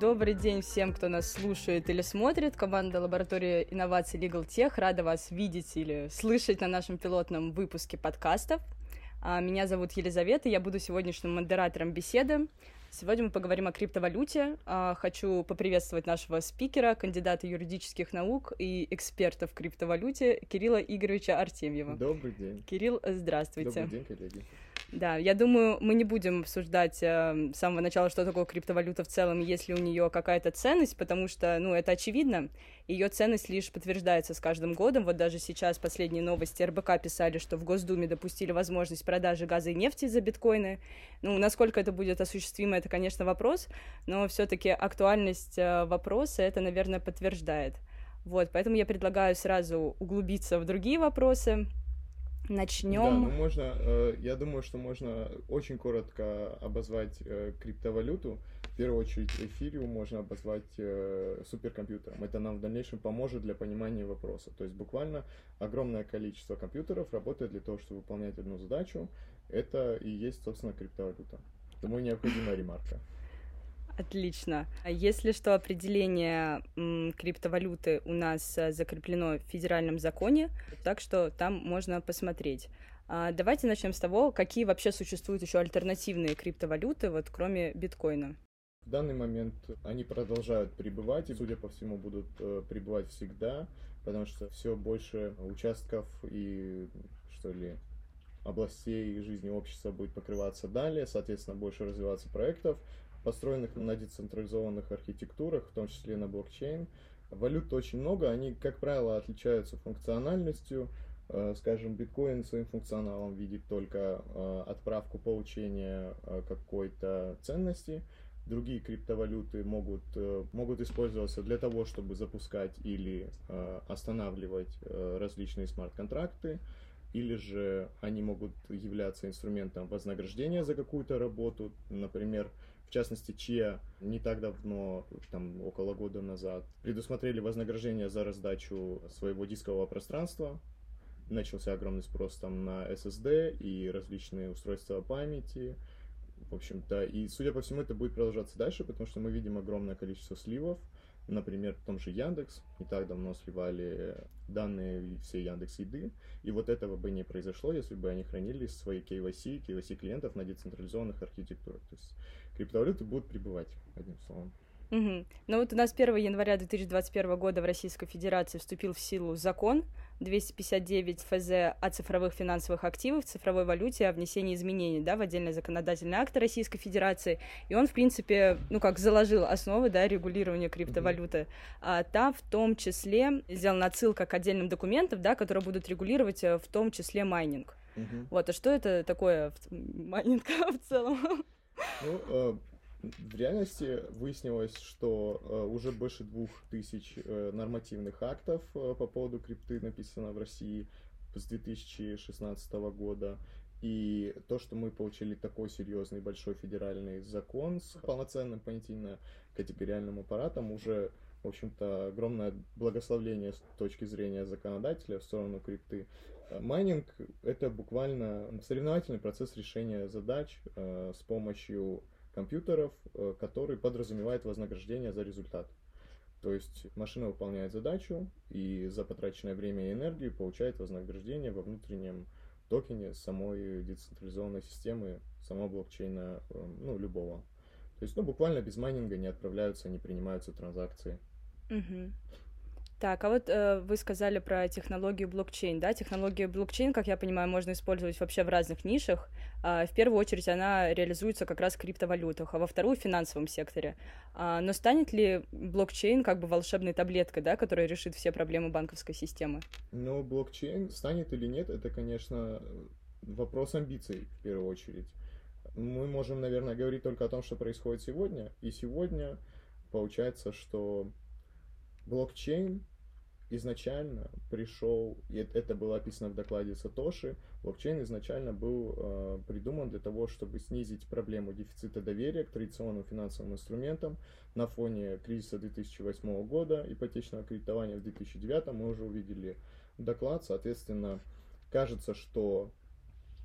Добрый день всем, кто нас слушает или смотрит. Команда лаборатории инноваций Legal Tech рада вас видеть или слышать на нашем пилотном выпуске подкастов. А, меня зовут Елизавета, я буду сегодняшним модератором беседы. Сегодня мы поговорим о криптовалюте. А, хочу поприветствовать нашего спикера, кандидата юридических наук и эксперта в криптовалюте Кирилла Игоревича Артемьева. Добрый день. Кирилл, здравствуйте. Добрый день, коллеги. Да, я думаю, мы не будем обсуждать э, с самого начала, что такое криптовалюта в целом, если у нее какая-то ценность, потому что, ну, это очевидно. Ее ценность лишь подтверждается с каждым годом. Вот даже сейчас последние новости РБК писали, что в Госдуме допустили возможность продажи газа и нефти за биткоины. Ну, насколько это будет осуществимо, это, конечно, вопрос, но все-таки актуальность э, вопроса это, наверное, подтверждает. Вот, поэтому я предлагаю сразу углубиться в другие вопросы. Начнем. Да, ну можно, э, я думаю, что можно очень коротко обозвать э, криптовалюту. В первую очередь эфириум можно обозвать э, суперкомпьютером. Это нам в дальнейшем поможет для понимания вопроса. То есть буквально огромное количество компьютеров работает для того, чтобы выполнять одну задачу. Это и есть, собственно, криптовалюта. Думаю, необходимая ремарка. Отлично. А если что, определение криптовалюты у нас э, закреплено в федеральном законе, так что там можно посмотреть. А давайте начнем с того, какие вообще существуют еще альтернативные криптовалюты, вот кроме биткоина. В данный момент они продолжают пребывать и, судя по всему, будут э, пребывать всегда, потому что все больше участков и, что ли, областей жизни общества будет покрываться далее, соответственно, больше развиваться проектов, построенных на децентрализованных архитектурах, в том числе на блокчейн. Валют очень много, они, как правило, отличаются функциональностью. Э, скажем, биткоин своим функционалом видит только э, отправку получения э, какой-то ценности. Другие криптовалюты могут, могут использоваться для того, чтобы запускать или останавливать различные смарт-контракты, или же они могут являться инструментом вознаграждения за какую-то работу. Например, в частности, ЧИА не так давно, там около года назад, предусмотрели вознаграждение за раздачу своего дискового пространства. Начался огромный спрос там на SSD и различные устройства памяти. В общем-то, и судя по всему, это будет продолжаться дальше, потому что мы видим огромное количество сливов. Например, в том же Яндекс не так давно сливали данные всей Яндекс Еды, и вот этого бы не произошло, если бы они хранили свои KYC, KYC клиентов на децентрализованных архитектурах. То есть криптовалюты будут прибывать, одним словом. Угу. Ну вот у нас 1 января 2021 года в Российской Федерации вступил в силу закон 259 ФЗ о цифровых финансовых активах, цифровой валюте, о внесении изменений да, в отдельные законодательные акты Российской Федерации. И он, в принципе, ну как заложил основы да, регулирования криптовалюты. А там в том числе сделана отсылка к отдельным документам, да, которые будут регулировать э, в том числе майнинг. Угу. Вот, а что это такое майнинг в целом? Ну, э, в реальности выяснилось, что э, уже больше двух тысяч э, нормативных актов по поводу крипты написано в России с 2016 года. И то, что мы получили такой серьезный большой федеральный закон с полноценным понятийно-категориальным аппаратом, уже, в общем-то, огромное благословление с точки зрения законодателя в сторону крипты. Майнинг — это буквально соревновательный процесс решения задач э, с помощью компьютеров, э, который подразумевает вознаграждение за результат. То есть машина выполняет задачу и за потраченное время и энергию получает вознаграждение во внутреннем токене самой децентрализованной системы, самого блокчейна, э, ну, любого. То есть, ну, буквально без майнинга не отправляются, не принимаются транзакции. Угу. Так, а вот э, вы сказали про технологию блокчейн, да? Технологию блокчейн, как я понимаю, можно использовать вообще в разных нишах. А, в первую очередь она реализуется как раз в криптовалютах, а во вторую — в финансовом секторе. А, но станет ли блокчейн как бы волшебной таблеткой, да, которая решит все проблемы банковской системы? Ну, блокчейн станет или нет, это, конечно, вопрос амбиций в первую очередь. Мы можем, наверное, говорить только о том, что происходит сегодня. И сегодня получается, что блокчейн изначально пришел, и это было описано в докладе Сатоши, блокчейн изначально был э, придуман для того, чтобы снизить проблему дефицита доверия к традиционным финансовым инструментам на фоне кризиса 2008 года, ипотечного кредитования в 2009 мы уже увидели доклад, соответственно, кажется, что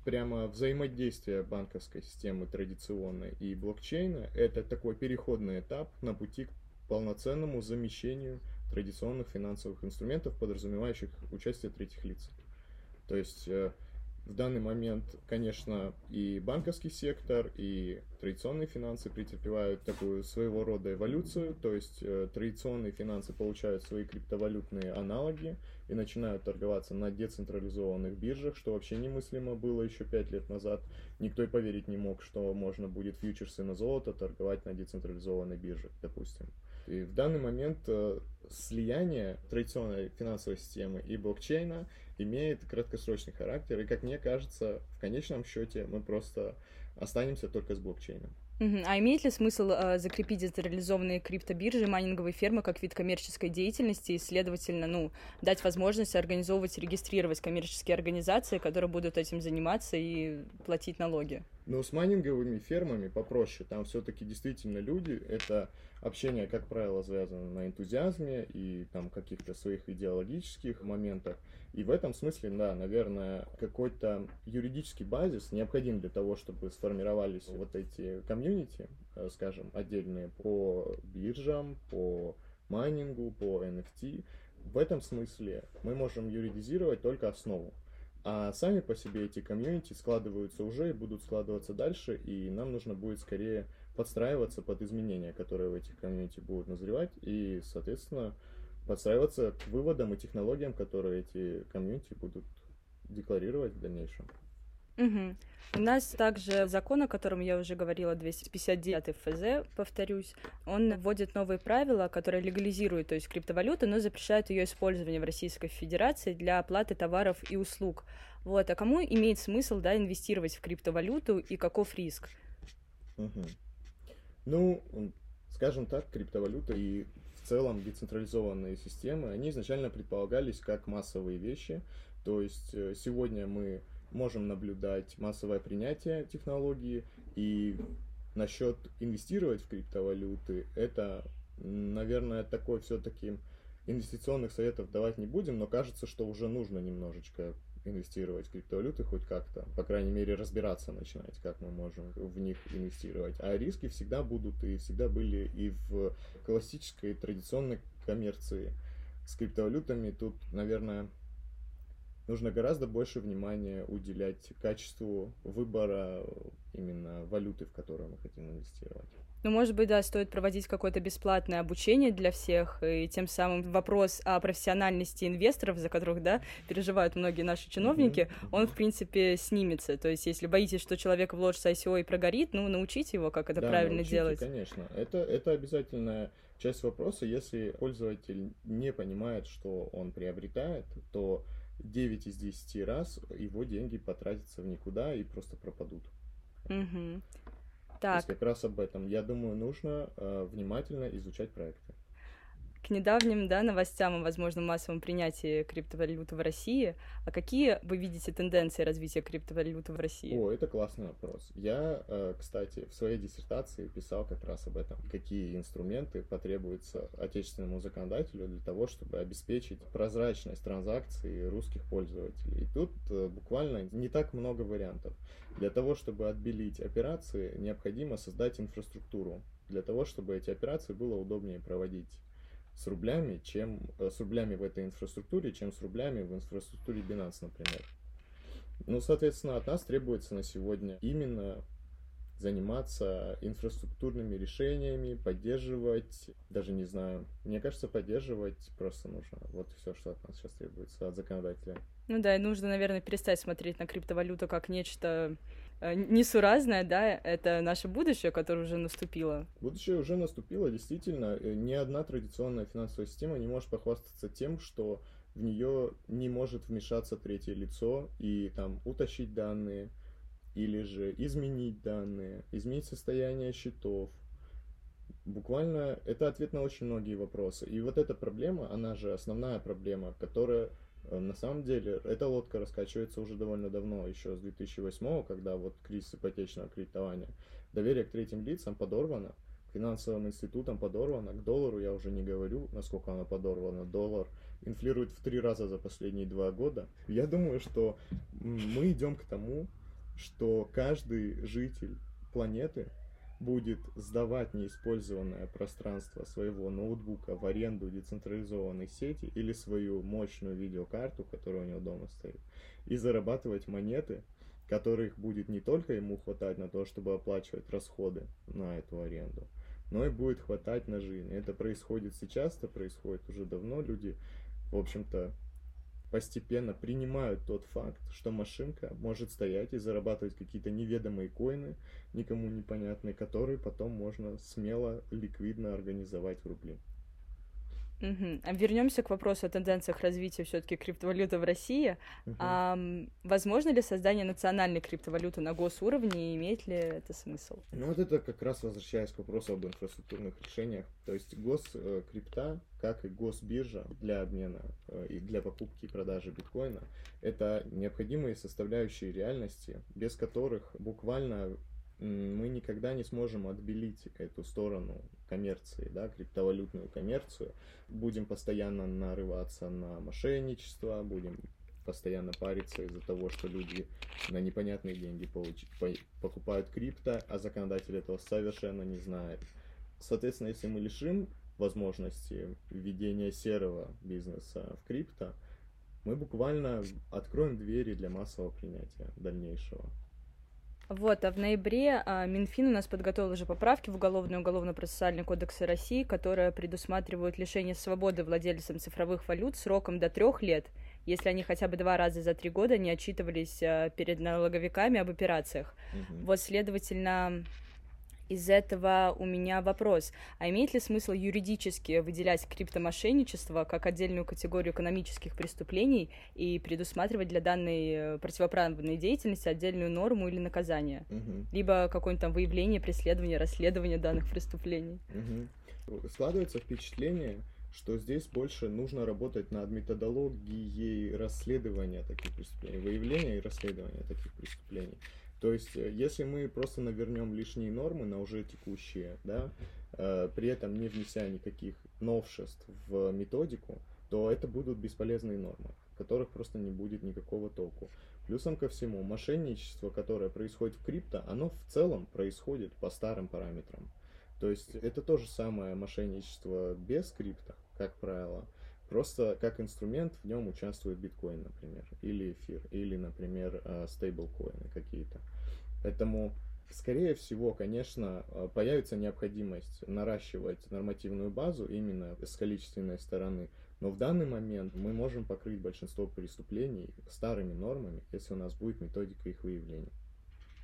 прямо взаимодействие банковской системы традиционной и блокчейна – это такой переходный этап на пути к полноценному замещению традиционных финансовых инструментов, подразумевающих участие третьих лиц. То есть э, в данный момент, конечно, и банковский сектор, и традиционные финансы претерпевают такую своего рода эволюцию, то есть э, традиционные финансы получают свои криптовалютные аналоги и начинают торговаться на децентрализованных биржах, что вообще немыслимо было еще пять лет назад. Никто и поверить не мог, что можно будет фьючерсы на золото торговать на децентрализованной бирже, допустим. И в данный момент э, слияние традиционной финансовой системы и блокчейна имеет краткосрочный характер, и, как мне кажется, в конечном счете мы просто останемся только с блокчейном. А имеет ли смысл э, закрепить децентрализованные криптобиржи майнинговые фермы как вид коммерческой деятельности и, следовательно, ну, дать возможность организовывать и регистрировать коммерческие организации, которые будут этим заниматься и платить налоги? Ну, с майнинговыми фермами попроще. Там все-таки действительно люди, это общение, как правило, завязано на энтузиазме и там каких-то своих идеологических моментах. И в этом смысле, да, наверное, какой-то юридический базис необходим для того, чтобы сформировались вот эти комьюнити, э, скажем, отдельные по биржам, по майнингу, по NFT. В этом смысле мы можем юридизировать только основу. А сами по себе эти комьюнити складываются уже и будут складываться дальше, и нам нужно будет скорее подстраиваться под изменения, которые в этих комьюнити будут назревать, и, соответственно, подстраиваться к выводам и технологиям, которые эти комьюнити будут декларировать в дальнейшем. Угу. У нас также закон, о котором я уже говорила, 259 ФЗ, повторюсь, он вводит новые правила, которые легализируют, то есть криптовалюту, но запрещают ее использование в Российской Федерации для оплаты товаров и услуг. Вот, а кому имеет смысл, да, инвестировать в криптовалюту и каков риск? Угу. Ну, скажем так, криптовалюта и в целом децентрализованные системы, они изначально предполагались как массовые вещи. То есть э, сегодня мы можем наблюдать массовое принятие технологии и насчет инвестировать в криптовалюты, это, наверное, такой все-таки инвестиционных советов давать не будем, но кажется, что уже нужно немножечко инвестировать в криптовалюты хоть как-то, по крайней мере, разбираться начинать, как мы можем в них инвестировать. А риски всегда будут и всегда были и в классической традиционной коммерции с криптовалютами. Тут, наверное, нужно гораздо больше внимания уделять качеству выбора именно валюты, в которую мы хотим инвестировать. Ну, может быть, да, стоит проводить какое-то бесплатное обучение для всех, и тем самым вопрос о профессиональности инвесторов, за которых, да, переживают многие наши чиновники, mm-hmm. он, в принципе, снимется. То есть, если боитесь, что человек вложится ICO и прогорит, ну, научите его, как это да, правильно научите, делать. конечно. Это, это обязательная часть вопроса. Если пользователь не понимает, что он приобретает, то 9 из 10 раз его деньги потратятся в никуда и просто пропадут. Угу. Так. То есть как раз об этом. Я думаю, нужно э, внимательно изучать проекты к недавним да, новостям о возможном массовом принятии криптовалюты в России. А какие вы видите тенденции развития криптовалюты в России? О, это классный вопрос. Я, э, кстати, в своей диссертации писал как раз об этом. Какие инструменты потребуются отечественному законодателю для того, чтобы обеспечить прозрачность транзакций русских пользователей. И тут э, буквально не так много вариантов. Для того, чтобы отбелить операции, необходимо создать инфраструктуру для того, чтобы эти операции было удобнее проводить с рублями, чем э, с рублями в этой инфраструктуре, чем с рублями в инфраструктуре Binance, например. Ну, соответственно, от нас требуется на сегодня именно заниматься инфраструктурными решениями, поддерживать, даже не знаю, мне кажется, поддерживать просто нужно. Вот все, что от нас сейчас требуется, от законодателя. Ну да, и нужно, наверное, перестать смотреть на криптовалюту как нечто несуразное, да, это наше будущее, которое уже наступило. Будущее уже наступило, действительно. Э, ни одна традиционная финансовая система не может похвастаться тем, что в нее не может вмешаться третье лицо и там утащить данные, или же изменить данные, изменить состояние счетов. Буквально это ответ на очень многие вопросы. И вот эта проблема, она же основная проблема, которая Э, на самом деле, эта лодка раскачивается уже довольно давно, еще с 2008, когда вот кризис ипотечного кредитования. Доверие к третьим лицам подорвано, к финансовым институтам подорвано, к доллару я уже не говорю, насколько оно подорвано. Доллар инфлирует в три раза за последние два года. Я думаю, что мы идем к тому, что каждый житель планеты будет сдавать неиспользованное пространство своего ноутбука в аренду децентрализованной сети или свою мощную видеокарту, которая у него дома стоит, и зарабатывать монеты, которых будет не только ему хватать на то, чтобы оплачивать расходы на эту аренду, но и будет хватать на жизнь. Это происходит сейчас, это происходит уже давно. Люди, в общем-то, постепенно принимают тот факт, что машинка может стоять и зарабатывать какие-то неведомые коины, никому непонятные, которые потом можно смело, ликвидно организовать в рубли. Угу. Вернемся к вопросу о тенденциях развития все-таки криптовалюты в России. Угу. А, возможно ли создание национальной криптовалюты на госуровне и имеет ли это смысл? Ну вот это как раз возвращаясь к вопросу об инфраструктурных решениях. То есть госкрипта, как и госбиржа для обмена э, и для покупки и продажи биткоина, это необходимые составляющие реальности, без которых буквально мы никогда не сможем отбелить эту сторону коммерции, да, криптовалютную коммерцию. Будем постоянно нарываться на мошенничество, будем постоянно париться из-за того, что люди на непонятные деньги получ... по... покупают крипто, а законодатель этого совершенно не знает. Соответственно, если мы лишим возможности введения серого бизнеса в крипто, мы буквально откроем двери для массового принятия дальнейшего. Вот, а в ноябре а, Минфин у нас подготовил уже поправки в Уголовный и Уголовно-процессуальный кодексы России, которые предусматривают лишение свободы владельцам цифровых валют сроком до трех лет, если они хотя бы два раза за три года не отчитывались а, перед налоговиками об операциях. Угу. Вот, следовательно, из этого у меня вопрос. А имеет ли смысл юридически выделять криптомошенничество как отдельную категорию экономических преступлений и предусматривать для данной э, противоправной деятельности отдельную норму или наказание? Угу. Либо какое-нибудь там выявление, преследование, расследование данных преступлений? Угу. Складывается впечатление, что здесь больше нужно работать над методологией расследования таких преступлений, выявления и расследования таких преступлений. То есть, э, если мы просто навернем лишние нормы на уже текущие, да, э, при этом не внеся никаких новшеств в методику, то это будут бесполезные нормы, которых просто не будет никакого толку. Плюсом ко всему, мошенничество, которое происходит в крипто, оно в целом происходит по старым параметрам. То есть это то же самое мошенничество без крипта, как правило, Просто как инструмент в нем участвует биткоин, например, или эфир, или, например, э, стейблкоины какие-то. Поэтому, скорее всего, конечно, э, появится необходимость наращивать нормативную базу именно с количественной стороны, но в данный момент мы можем покрыть большинство преступлений старыми нормами, если у нас будет методика их выявления.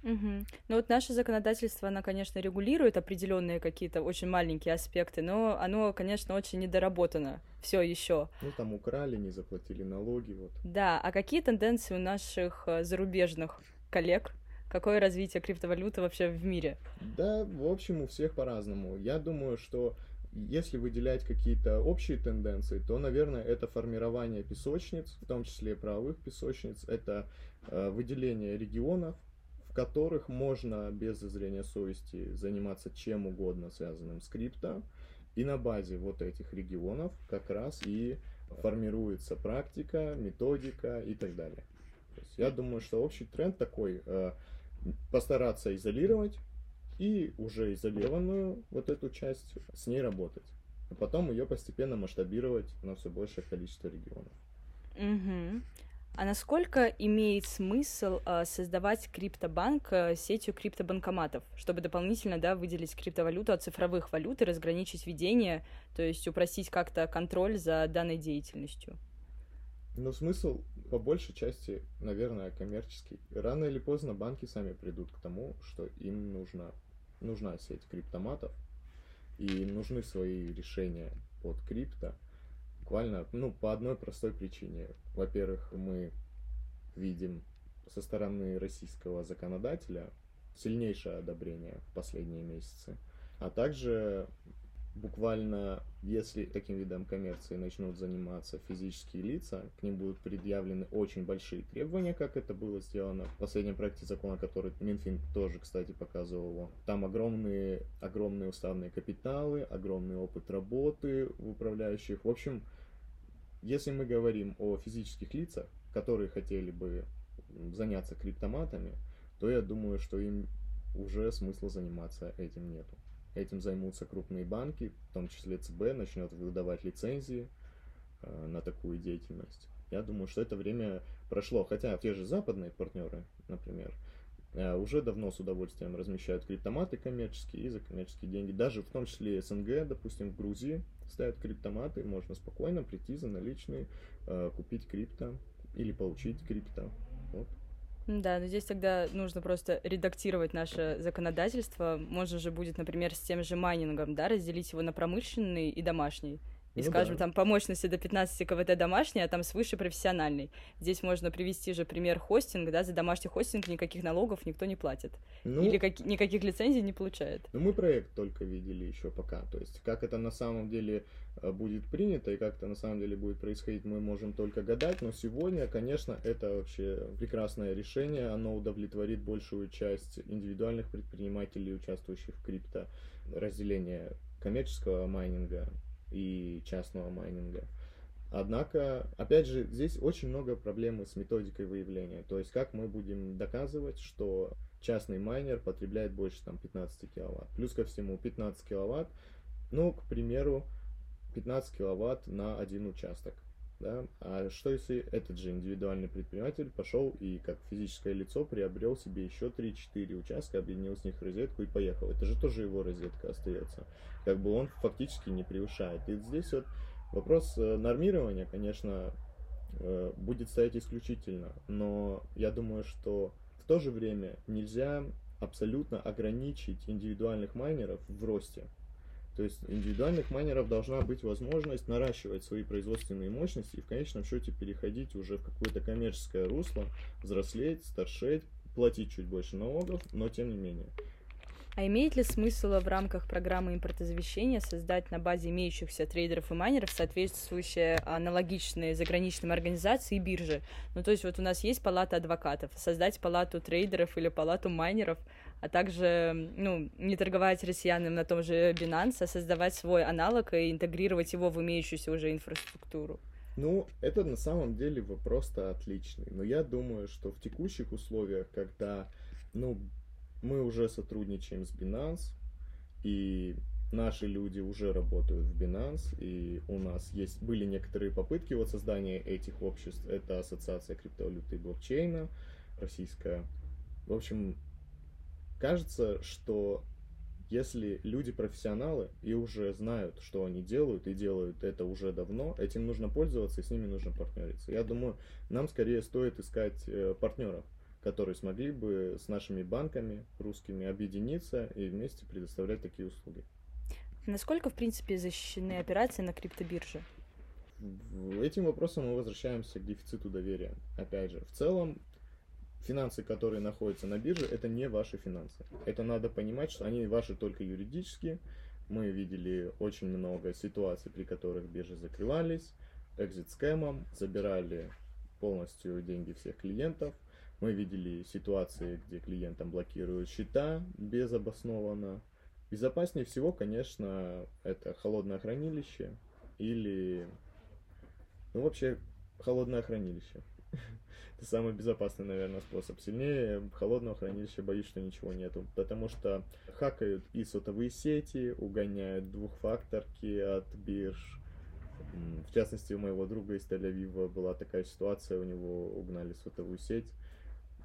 Угу. Ну вот наше законодательство, оно, конечно, регулирует определенные какие-то очень маленькие аспекты, но оно, конечно, очень недоработано все еще. Ну там украли, не заплатили налоги, вот. Да, а какие тенденции у наших э, зарубежных коллег? Какое развитие криптовалюты вообще в мире? Да, в общем, у всех по-разному. Я думаю, что если выделять какие-то общие тенденции, то, наверное, это формирование песочниц, в том числе правовых песочниц, это э, выделение регионов, в которых можно без зазрения совести заниматься чем угодно, связанным с крипто. И на базе вот этих регионов как раз и формируется практика, методика и так далее. То есть я думаю, что общий тренд такой э, постараться изолировать и уже изолированную вот эту часть с ней работать. А потом ее постепенно масштабировать на все большее количество регионов. Угу. А насколько имеет смысл э, создавать криптобанк э, сетью криптобанкоматов, чтобы дополнительно да, выделить криптовалюту от цифровых валют и разграничить ведение, то есть упростить как-то контроль за данной деятельностью? Ну, смысл по большей части, наверное, коммерческий. Рано или поздно банки сами придут к тому, что им нужна, нужна сеть криптоматов, и им нужны свои решения под крипто, Буквально, ну, по одной простой причине. Во-первых, мы видим со стороны российского законодателя сильнейшее одобрение в последние месяцы. А также буквально, если таким видом коммерции начнут заниматься физические лица, к ним будут предъявлены очень большие требования, как это было сделано в последнем проекте закона, который Минфин тоже, кстати, показывал. Там огромные, огромные уставные капиталы, огромный опыт работы в управляющих. В общем, если мы говорим о физических лицах, которые хотели бы заняться криптоматами, то я думаю, что им уже смысла заниматься этим нету. Этим займутся крупные банки, в том числе ЦБ, начнет выдавать лицензии э, на такую деятельность. Я думаю, что это время прошло. Хотя те же западные партнеры, например, э, уже давно с удовольствием размещают криптоматы коммерческие и за коммерческие деньги. Даже в том числе СНГ, допустим, в Грузии ставят криптоматы, можно спокойно прийти за наличные, э, купить крипто или получить крипто. Вот. Да, но здесь тогда нужно просто редактировать наше законодательство. Можно же будет, например, с тем же майнингом, да, разделить его на промышленный и домашний. И, ну, скажем, да. там по мощности до 15 КВТ домашний, а там свыше профессиональный. Здесь можно привести же пример хостинга, да, за домашний хостинг никаких налогов никто не платит. Ну, Или как, никаких лицензий не получает. Ну, мы проект только видели еще пока. То есть, как это на самом деле э, будет принято и как это на самом деле будет происходить, мы можем только гадать. Но сегодня, конечно, это вообще прекрасное решение. Оно удовлетворит большую часть индивидуальных предпринимателей, участвующих в крипто разделение коммерческого майнинга и частного майнинга. Однако, опять же, здесь очень много проблем с методикой выявления. То есть, как мы будем доказывать, что частный майнер потребляет больше там, 15 киловатт. Плюс ко всему 15 киловатт, ну, к примеру, 15 киловатт на один участок. Да? А что если этот же индивидуальный предприниматель пошел и как физическое лицо приобрел себе еще 3-4 участка, объединил с них розетку и поехал? Это же тоже его розетка остается. Как бы он фактически не превышает. И здесь вот вопрос э, нормирования, конечно, э, будет стоять исключительно, но я думаю, что в то же время нельзя абсолютно ограничить индивидуальных майнеров в росте. То есть индивидуальных майнеров должна быть возможность наращивать свои производственные мощности и в конечном счете переходить уже в какое-то коммерческое русло, взрослеть, старшеть, платить чуть больше налогов, но тем не менее. А имеет ли смысл в рамках программы импортозавещения создать на базе имеющихся трейдеров и майнеров соответствующие аналогичные заграничным организации и биржи? Ну, то есть вот у нас есть палата адвокатов, создать палату трейдеров или палату майнеров, а также, ну, не торговать россиянам на том же Binance, а создавать свой аналог и интегрировать его в имеющуюся уже инфраструктуру. Ну, это на самом деле вопрос-то отличный. Но я думаю, что в текущих условиях, когда, ну, мы уже сотрудничаем с Binance, и наши люди уже работают в Binance, и у нас есть, были некоторые попытки вот создания этих обществ. Это Ассоциация криптовалюты и блокчейна российская. В общем, кажется, что если люди профессионалы и уже знают, что они делают, и делают это уже давно, этим нужно пользоваться, и с ними нужно партнериться. Я думаю, нам скорее стоит искать э, партнеров которые смогли бы с нашими банками русскими объединиться и вместе предоставлять такие услуги. Насколько, в принципе, защищены операции на криптобирже? Этим вопросом мы возвращаемся к дефициту доверия. Опять же, в целом, финансы, которые находятся на бирже, это не ваши финансы. Это надо понимать, что они ваши только юридически. Мы видели очень много ситуаций, при которых биржи закрывались, экзит скэмом, забирали полностью деньги всех клиентов – мы видели ситуации, где клиентам блокируют счета безобоснованно. Безопаснее всего, конечно, это холодное хранилище или, ну, вообще, холодное хранилище. Это самый безопасный, наверное, способ. Сильнее холодного хранилища боюсь, что ничего нету. Потому что хакают и сотовые сети, угоняют двухфакторки от бирж. В частности, у моего друга из Тель-Авива была такая ситуация, у него угнали сотовую сеть.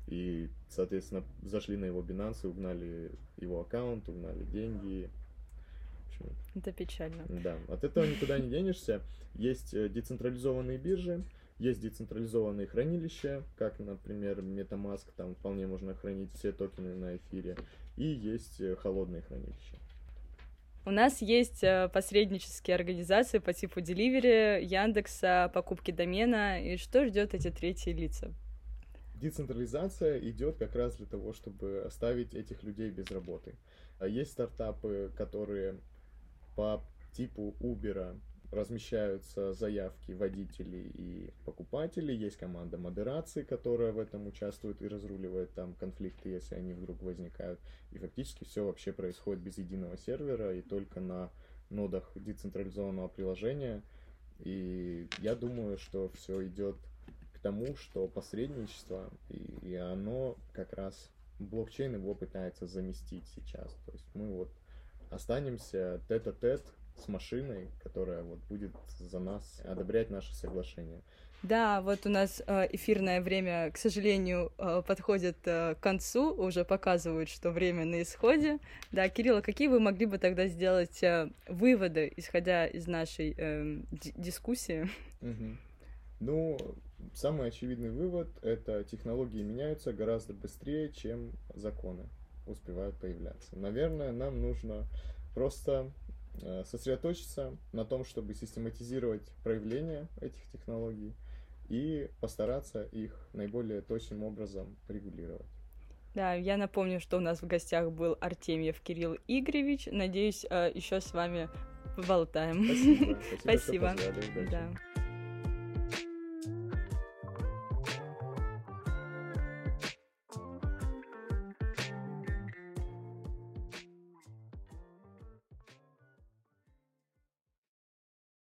И, соответственно, зашли на его Binance угнали его аккаунт, угнали деньги. общем, Это печально. Да, от этого никуда не денешься. Есть э, децентрализованные биржи, есть децентрализованные хранилища, как, например, MetaMask, там вполне можно хранить все токены на эфире, и есть э, холодные хранилища. У нас есть э, посреднические организации по типу Delivery, Яндекса, покупки домена, и что ждет эти третьи лица? Децентрализация идет как раз для того, чтобы оставить этих людей без работы. А есть стартапы, которые по типу Uber размещаются заявки водителей и покупателей, есть команда модерации, которая в этом участвует и разруливает там конфликты, если они вдруг возникают. И фактически все вообще происходит без единого сервера и только на нодах децентрализованного приложения. И я думаю, что все идет к тому, что посредничество, и, и оно как раз блокчейн его пытается заместить сейчас. То есть мы вот останемся тет-а-тет с машиной, которая вот будет за нас одобрять наши соглашения. Да, вот у нас э, эфирное время, к сожалению, э, подходит э, к концу, уже показывают, что время на исходе. Да, Кирилл, а какие вы могли бы тогда сделать выводы, исходя из нашей эм, дискуссии? Угу. Ну, самый очевидный вывод — это технологии меняются гораздо быстрее, чем законы успевают появляться. Наверное, нам нужно просто сосредоточиться на том, чтобы систематизировать проявление этих технологий, и постараться их наиболее точным образом регулировать. Да, я напомню, что у нас в гостях был Артемьев Кирилл Игоревич. Надеюсь, э, еще с вами поболтаем. Спасибо. Спасибо. Спасибо. Да.